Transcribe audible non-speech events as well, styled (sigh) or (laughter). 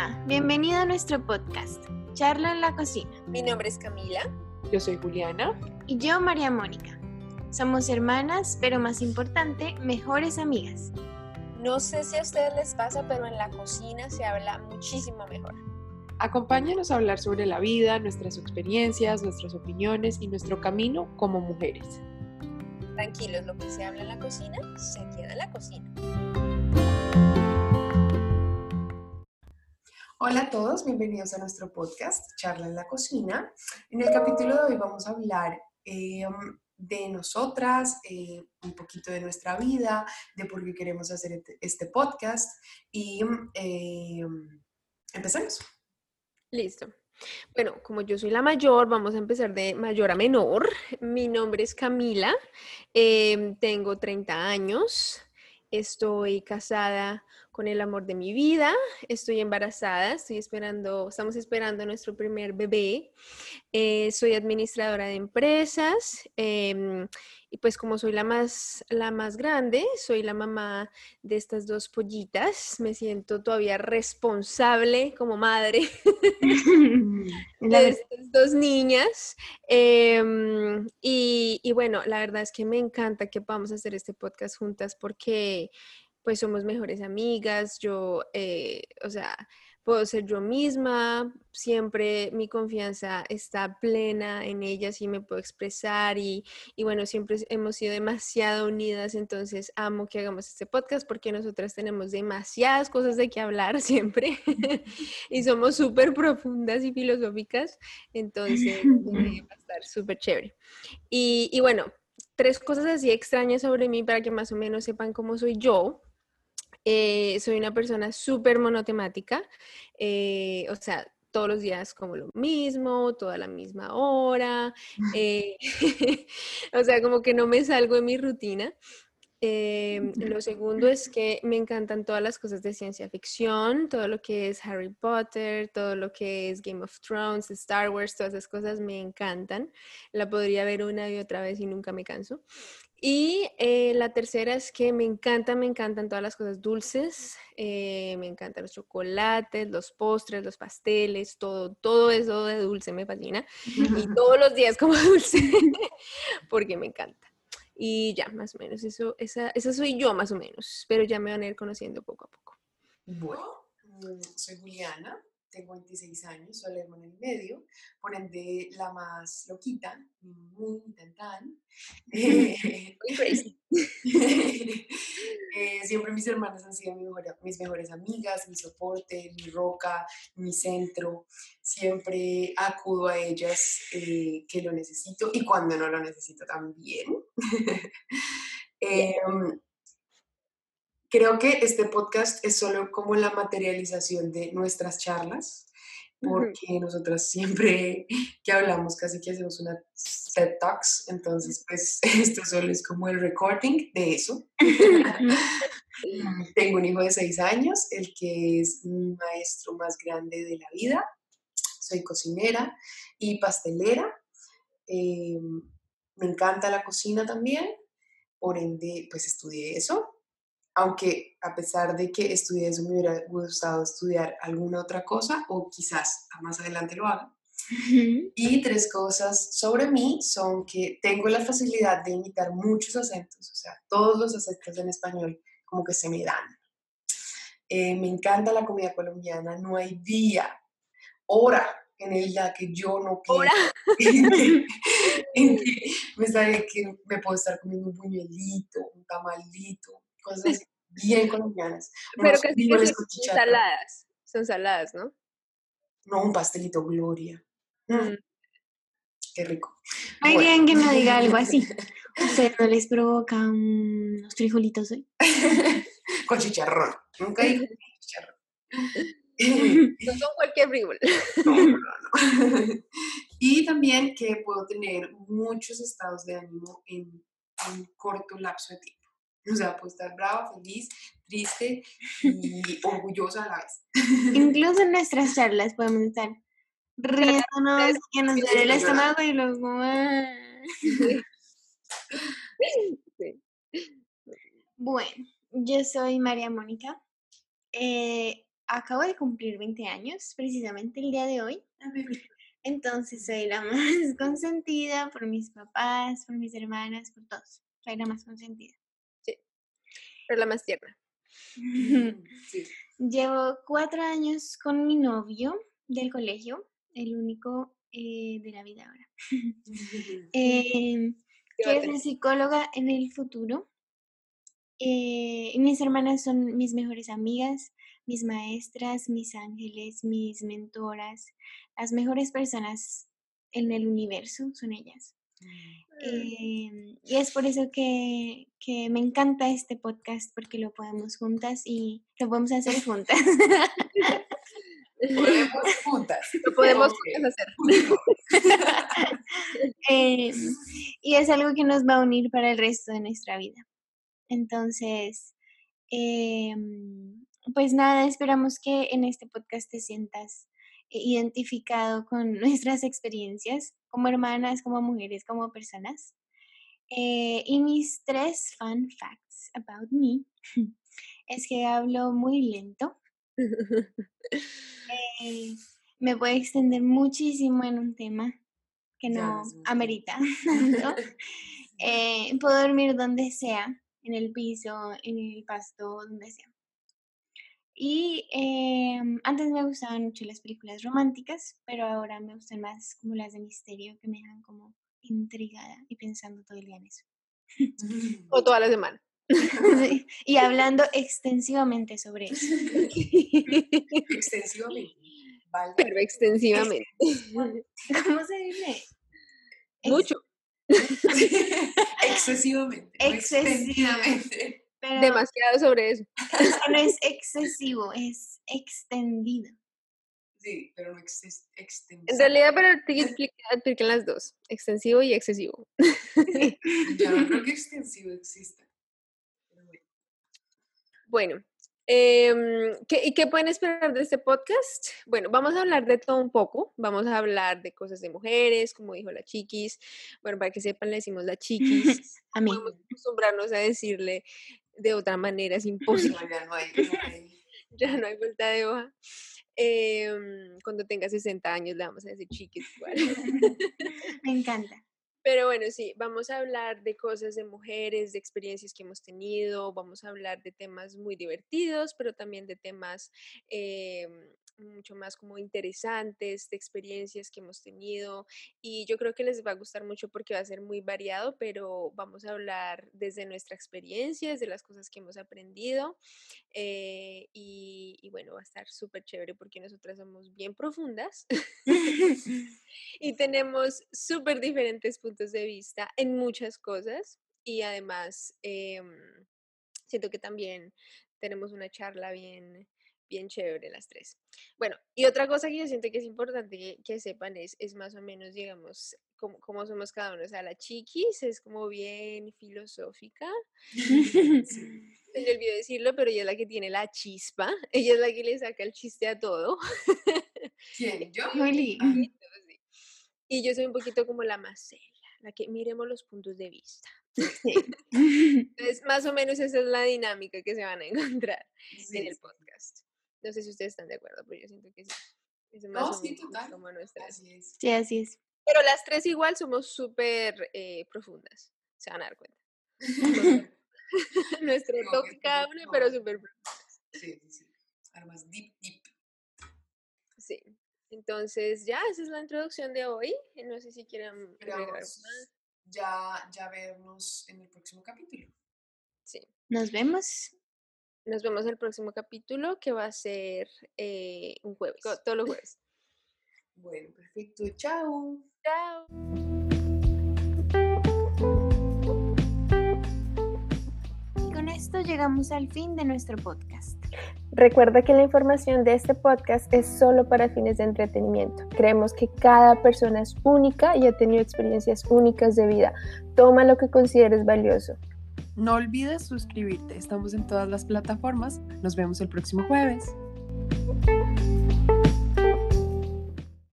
Hola, bienvenido a nuestro podcast, Charla en la Cocina. Mi nombre es Camila. Yo soy Juliana. Y yo, María Mónica. Somos hermanas, pero más importante, mejores amigas. No sé si a ustedes les pasa, pero en la cocina se habla muchísimo mejor. Acompáñanos a hablar sobre la vida, nuestras experiencias, nuestras opiniones y nuestro camino como mujeres. Tranquilos, lo que se habla en la cocina se queda en la cocina. Hola a todos, bienvenidos a nuestro podcast Charla en la Cocina. En el capítulo de hoy vamos a hablar eh, de nosotras, eh, un poquito de nuestra vida, de por qué queremos hacer este, podcast y eh, empecemos. Listo. Bueno, como yo soy la mayor, vamos a empezar de mayor a menor. Mi nombre es Camila, em, tengo 30 años, estoy casada con el amor de mi vida, estoy embarazada, estoy esperando, estamos esperando nuestro primer bebé, eh, soy administradora de empresas em, y pues como soy la más, la más grande, soy la mamá de estas dos pollitas, me siento todavía responsable como madre (laughs) de estas dos niñas. Em, y, y bueno, la verdad es que me encanta que podamos hacer este podcast juntas porque pues somos mejores amigas, yo, eh, o sea, puedo ser yo misma, siempre mi confianza está plena en ellas y me puedo expresar y, y, bueno, siempre hemos sido demasiado unidas, entonces amo que hagamos este podcast porque nosotras tenemos demasiadas cosas de qué hablar (laughs) siempre (laughs) y somos súper profundas y filosóficas, entonces (laughs) va a estar súper chévere. Y, y bueno, tres cosas así extrañas sobre mí para que más o menos sepan cómo soy yo. Eh, soy una persona súper monotemática, eh, o sea, todos los días como lo mismo, toda la misma hora, (laughs) eh, (laughs) o sea, como que no me salgo de mi rutina. Em, lo segundo es que me encantan todas las cosas de ciencia ficción, todo lo que es Harry Potter, todo lo que es Game of Thrones, Star Wars, todas esas cosas me encantan. La podría ver una y otra vez y nunca me canso. Y eh, la tercera es que me encantan, me encantan todas las cosas dulces, eh, me encantan los chocolates, los postres, los pasteles, todo, todo eso de dulce me fascina. Y (laughs) todos los días como (laughs) dulce, porque me encanta. Y ya, más o menos, eso, esa, esa soy yo más o menos, pero ya me van a ir conociendo poco a poco. Bueno, mm, soy Juliana, tengo 26 años, soy la hermana en medio, por ende la más loquita, muy (laughs) muy (laughs) crazy. eh, siempre mis hermanas han sido mi mejor, mis mejores amigas, mi soporte, mi roca, mi centro. Siempre acudo a ellas eh, que lo necesito y cuando no lo necesito también. (laughs) Creo que este podcast es solo como la materialización de nuestras charlas, porque nosotras siempre (laughs) que hablamos casi que hacemos una TED Talks, entonces pues (laughs) esto solo es como el recording de eso. (laughs) Tengo un hijo de seis años, el que es mi maestro más grande de la vida. Soy cocinera y pastelera. Eh, me encanta la cocina también, por ende pues estudié eso aunque a pesar de que estudié eso, me hubiera gustado estudiar alguna otra cosa o quizás más adelante lo haga. Y tres cosas sobre mí son que tengo la facilidad de imitar muchos acentos, o sea, todos los acentos en español como que se me dan. Eh, me encanta la comida colombiana, no hay día, hora en el que yo no en que, me, sale que me puedo estar comiendo un puñuelito, un tamalito, cosas bien colombianas. Pero que son saladas, son saladas, ¿no? No, un pastelito Gloria. Mm. Mm. Qué rico. Muy bien que me diga algo así. (laughs) ¿Ustedes no les provoca unos frijolitos hoy? (laughs) Con chicharrón. (laughs) Nunca digo chicharrón. no son cualquier frijol. No, no, no. Y también que puedo tener muchos estados de ánimo en un corto lapso de tiempo. O sea, puedo estar brava, feliz, triste y (laughs) orgullosa a la vez. Incluso en nuestras charlas podemos estar riéndonos, (laughs) que nos duele el estómago y luego... (laughs) Bueno, yo soy María Mónica. Eh, acabo de cumplir 20 años, precisamente el día de hoy. Ah. Entonces soy la más consentida por mis papás, por mis hermanas, por todos. Soy la más consentida. Pero la más tierna. Mm, (laughs) Sí. Llevo cuatro años con mi novio del colegio, el único eh, de la vida ahora. (laughs) (laughs) Em, ¿Qué va a quiero tener? ser psicóloga en el futuro. Eh, mis hermanas son mis mejores amigas, mis maestras, mis ángeles, mis mentoras, las mejores personas en el universo son ellas. Em, y es por eso que, que me encanta este podcast, porque lo podemos juntas y lo podemos hacer juntas. (laughs) Podemos juntas. (laughs) Lo podemos juntas hacer. (laughs) Em, y es algo que nos va a unir para el resto de nuestra vida. Entonces, em, pues nada, esperamos que en este podcast te sientas eh, identificado con (laughs) nuestras experiencias como hermanas, como mujeres, como personas. Eh, y mis tres fun facts about me (laughs) es que hablo muy lento. Eh, me puedo extender muchísimo en un tema que no amerita (laughs) tanto. Eh, puedo dormir donde sea, en el piso, en el pasto, donde sea. Y em, antes me gustaban mucho las películas románticas, pero ahora me gustan más como las de misterio que me dejan como intrigada y pensando todo el día en eso. O toda la semana. (laughs) Sí, Y hablando extensivamente sobre eso. (laughs) Extensivamente. Valga. Pero extensivamente. ¿Cómo se dice? Mucho. (laughs) Excesivamente. Excesivamente. Pero Demasiado sobre eso. (laughs) no es (laughs) excesivo, es extendido. Sí, pero no exes- extensivo. En realidad, pero aplican las dos. Extensivo y excesivo. Yo no creo (laughs) que extensivo exista. Bueno, em, ¿qué, ¿y qué pueden esperar de este podcast? Bueno, vamos a hablar de todo un poco. Vamos a hablar de cosas de mujeres, como dijo la chiquis. Bueno, para que sepan, le decimos la chiquis. A mí. Podemos acostumbrarnos a decirle de otra manera, es imposible. (laughs) No, ya no hay. ya no hay. (laughs) ya no hay vuelta de hoja. Em, cuando tenga 60 años le vamos a decir chiquis igual. (laughs) Me encanta. Pero bueno, sí, vamos a hablar de cosas de mujeres, de experiencias que hemos tenido, vamos a hablar de temas muy divertidos, pero también de temas eh, mucho más como interesantes, de experiencias que hemos tenido. Y yo creo que les va a gustar mucho porque va a ser muy variado, pero vamos a hablar desde nuestra experiencia, desde las cosas que hemos aprendido. eh, y, y bueno, va a estar súper chévere porque nosotras somos bien profundas. (laughs) (laughs) y tenemos súper diferentes puntos de vista en muchas cosas y además em, siento que también tenemos una charla bien, bien chévere las tres. Bueno, y otra cosa que yo siento que es importante que, que sepan es, es más o menos, digamos, cómo, cómo somos cada uno. O sea, la chiquis es como bien filosófica. (laughs) Sí. Se me olvidó decirlo, pero ella es la que tiene la chispa. (laughs) Ella es la que le saca el chiste a todo. ¿Quién? (laughs) ¿Yo? Juli. Ah. Y yo soy un poquito como la más seria, la que miremos los puntos de vista. Sí. Entonces, más o menos esa es la dinámica que se van a encontrar sí, en el podcast. No sé si ustedes están de acuerdo, pero yo siento que sí. Es No, más o sí, total. como nuestras. Así es. Sí, así es. Pero las tres igual somos súper eh, profundas, se van a dar cuenta. Nuestro No, toque que- cada no, una, no. pero súper profundas. Sí, sí, sí. Armas deep, deep. Sí. Entonces, ya, esa es la introducción de hoy. No sé si quieren agregar algo Esperamos más. ya, ya vernos en el próximo capítulo. Sí. Nos vemos. Nos vemos en el próximo capítulo que va a ser eh, un jueves, todos los (laughs) jueves. Bueno, perfecto. Chao. Chao. Y con esto llegamos al fin de nuestro podcast. Recuerda que la información de este podcast es solo para fines de entretenimiento. Creemos que cada persona es única y ha tenido experiencias únicas de vida. Toma lo que consideres valioso. No olvides suscribirte. Estamos en todas las plataformas. Nos vemos el próximo jueves.